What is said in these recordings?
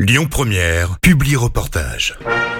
Lyon Première, publie reportage.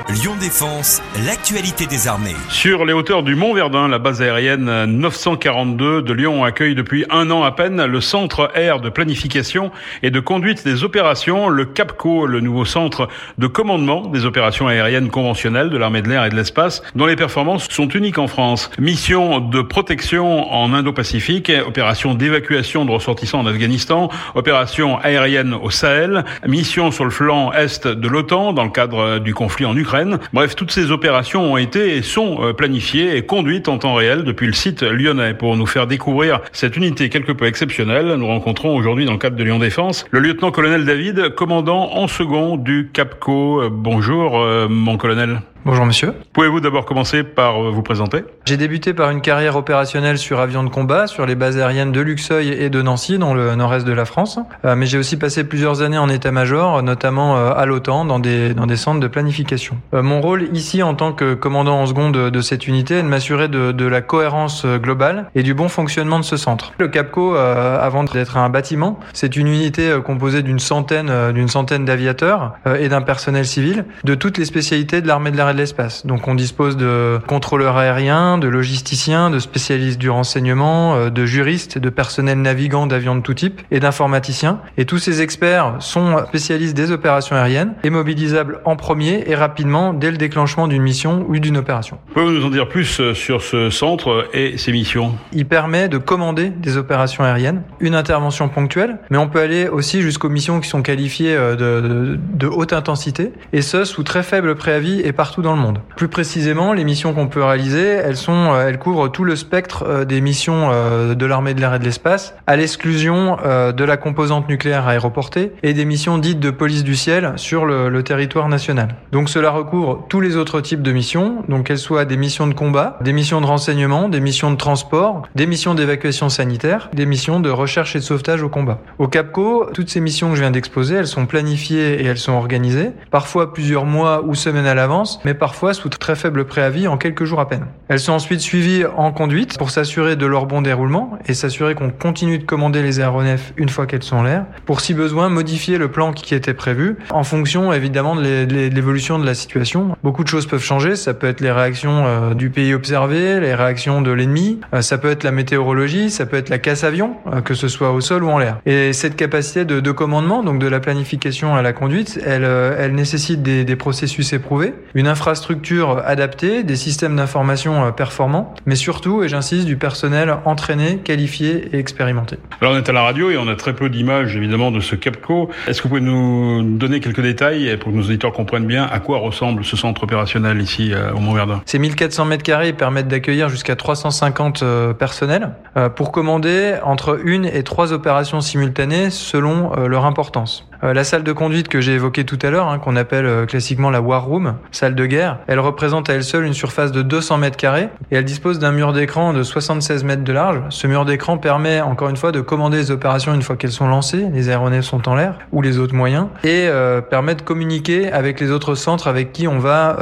Lyon Défense, l'actualité des armées. Sur les hauteurs du Mont Verdun, la base aérienne 942 de Lyon accueille depuis un an à peine le centre air de planification et de conduite des opérations, le CAPCO, le nouveau centre de commandement des opérations aériennes conventionnelles de l'armée de l'air et de l'espace, dont les performances sont uniques en France. Mission de protection en Indo-Pacifique, opération d'évacuation de ressortissants en Afghanistan, opération aérienne au Sahel, mission sur le flanc est de l'OTAN dans le cadre du conflit en Ukraine Bref, toutes ces opérations ont été et sont euh, planifiées et conduites en temps réel depuis le site lyonnais. Pour nous faire découvrir cette unité quelque peu exceptionnelle, nous rencontrons aujourd'hui dans le cadre de Lyon Défense le lieutenant-colonel David, commandant en second du CAPCO. Euh, bonjour, euh, mon colonel. Bonjour monsieur. Pouvez-vous d'abord commencer par vous présenter? J'ai débuté par une carrière opérationnelle sur avions de combat, sur les bases aériennes de Luxeuil et de Nancy, dans le nord-est de la France. mais j'ai aussi passé plusieurs années en état-major, notamment à l'OTAN, dans des, dans des centres de planification. Euh, mon rôle ici en tant que commandant en seconde de, cette unité est de m'assurer de, la cohérence euh, globale et du bon fonctionnement de ce centre. Le CAPCO, euh, avant d'être un bâtiment, c'est une unité composée d'une centaine, d'une centaine d'aviateurs et d'un personnel civil de toutes les spécialités de l'armée de l'air de l'espace. Donc on dispose de contrôleurs aériens, de logisticiens, de spécialistes du renseignement, de juristes, de personnel navigant d'avions de tout type et d'informaticiens. Et tous ces experts sont spécialistes des opérations aériennes et mobilisables en premier et rapidement dès le déclenchement d'une mission ou d'une opération. Pouvez-vous nous en dire plus euh, sur ce centre et ses missions? Il permet de commander des opérations aériennes, une intervention ponctuelle, mais on peut aller aussi jusqu'aux missions qui sont qualifiées euh, de, de, haute intensité, et ce sous très faible préavis et partout dans le monde. Plus précisément, les missions qu'on peut réaliser, elles sont, euh, elles couvrent tout le spectre des missions de l'armée de l'air et de l'espace, à l'exclusion de la composante nucléaire aéroportée et des missions dites de police du ciel sur le, le territoire national. Donc cela recouvre tous les autres types de missions, donc qu'elles soient des missions de combat, des missions de renseignement, des missions de transport, des missions d'évacuation sanitaire, des missions de recherche et de sauvetage au combat. Au CAPCO, toutes ces missions que je viens d'exposer, elles sont planifiées et elles sont organisées, parfois plusieurs mois ou semaines à l'avance, mais parfois sous très faible préavis en quelques jours à peine. Elles sont ensuite suivies en conduite pour s'assurer de leur bon déroulement et s'assurer qu'on continue de commander les aéronefs une fois qu'elles sont en l'air, pour si besoin modifier le plan qui était prévu en fonction évidemment de l'évolution de la situation Beaucoup de choses peuvent changer. Ça peut être les réactions euh, du pays observé, les réactions de l'ennemi. Euh, ça peut être la météorologie, ça peut être la casse-avion, euh, que ce soit au sol ou en l'air. Et cette capacité de, de, commandement, donc de la planification à la conduite, elle, elle nécessite des, des, processus éprouvés, une infrastructure adaptée, des systèmes d'information performants, mais surtout, et j'insiste, du personnel entraîné, qualifié et expérimenté. Alors on est à la radio et on a très peu d'images évidemment de ce CAPCO. Est-ce que vous pouvez nous donner quelques détails pour que nos auditeurs comprennent bien à quoi ressemble ce centre opérationnel ici euh, au Mont-Verdun? Ces 1400 mètres carrés permettent d'accueillir jusqu'à 350 euh, personnels euh, pour commander entre une et trois opérations simultanées selon leur importance. Euh, la salle de conduite que j'ai évoquée tout à l'heure, hein, qu'on appelle euh, classiquement la War Room, salle de guerre, elle représente à elle seule une surface de 200 mètres carrés et elle dispose d'un mur d'écran de 76 mètres de large. Ce mur d'écran permet encore une fois de commander les opérations une fois qu'elles sont lancées, les aéronefs sont en l'air ou les autres moyens, et euh, permet de communiquer avec les autres centres avec qui on va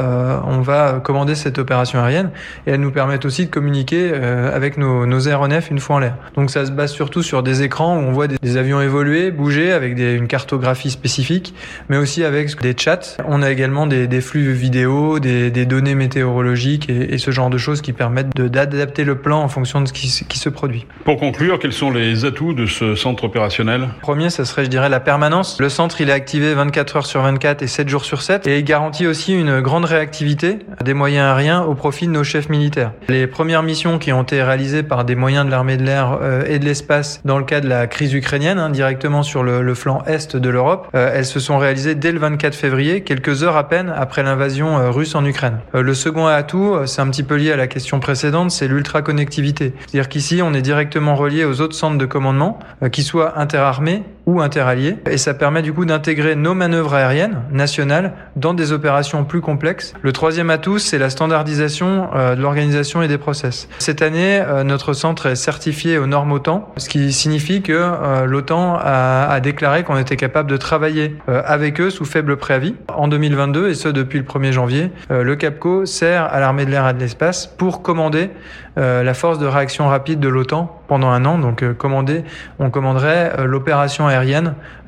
on va commander cette opération aérienne. Et elles nous permettent aussi de communiquer avec nos, nos, aéronefs une fois en l'air. Donc ça se base surtout sur des écrans où on voit des, avions évoluer, bouger avec des, une cartographie spécifiques, mais aussi avec des chats. On a également des, flux vidéo, des, données météorologiques et, ce genre de choses qui permettent d'adapter le plan en fonction de ce qui, se produit. Pour conclure, quels sont les atouts de ce centre opérationnel? Premier, ça serait, je dirais, la permanence. Le centre, il est activé 24 heures sur 24 et 7 jours sur 7 et il garantit aussi une grande réactivité des moyens aériens au profit de nos chefs militaires. Les premières missions qui ont été réalisées par des moyens de l'armée de l'air euh, et de l'espace dans le cas de la crise ukrainienne, hein, directement sur le, le flanc est de Euh, elles se sont réalisées dès le 24 février, quelques heures à peine après l'invasion euh, russe en Ukraine. Euh, le second atout, c'est un petit peu lié à la question précédente, c'est l'ultra-connectivité. C'est-à-dire qu'ici, on est directement relié aux autres centres de commandement, qui soient interarmés ou interalliés, et ça permet du coup d'intégrer nos manœuvres aériennes nationales dans des opérations plus complexes. Le troisième atout, c'est la standardisation de l'organisation et des process. Cette année, notre centre est certifié aux normes OTAN, ce qui signifie que l'OTAN a, déclaré qu'on était capable capable de travailler avec eux sous faible préavis. En 2022, et ce depuis le 1er janvier, le CAPCO sert à l'armée de l'air et de l'espace pour commander la force de réaction rapide de l'OTAN pendant un an. Donc commander, on commanderait l'opération aérienne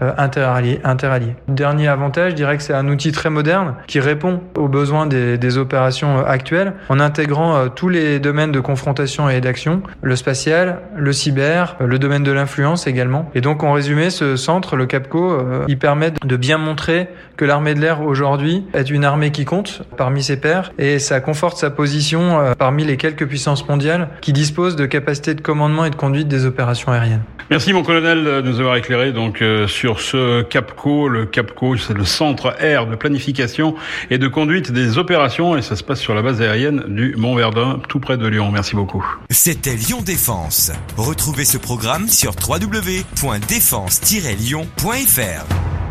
interalliée. Dernier avantage, je dirais que c'est un outil très moderne qui répond aux besoins des, opérations actuelles en intégrant tous les domaines de confrontation et d'action, le spatial, le cyber, le domaine de l'influence également. Et donc en résumé, ce centre, le CAPCO, euh, il permet de bien montrer que l'armée de l'air aujourd'hui est une armée qui compte parmi ses pairs et ça conforte sa position euh, parmi les quelques puissances mondiales qui disposent de capacités de commandement et de conduite des opérations aériennes. Merci mon colonel de nous avoir éclairé donc euh, sur ce CAPCO. Le CAPCO, c'est le centre air de planification et de conduite des opérations et ça se passe sur la base aérienne du Mont Verdun, tout près de Lyon. Merci beaucoup. C'était Lyon Défense. Retrouvez ce programme sur www.défense-lyon.fr.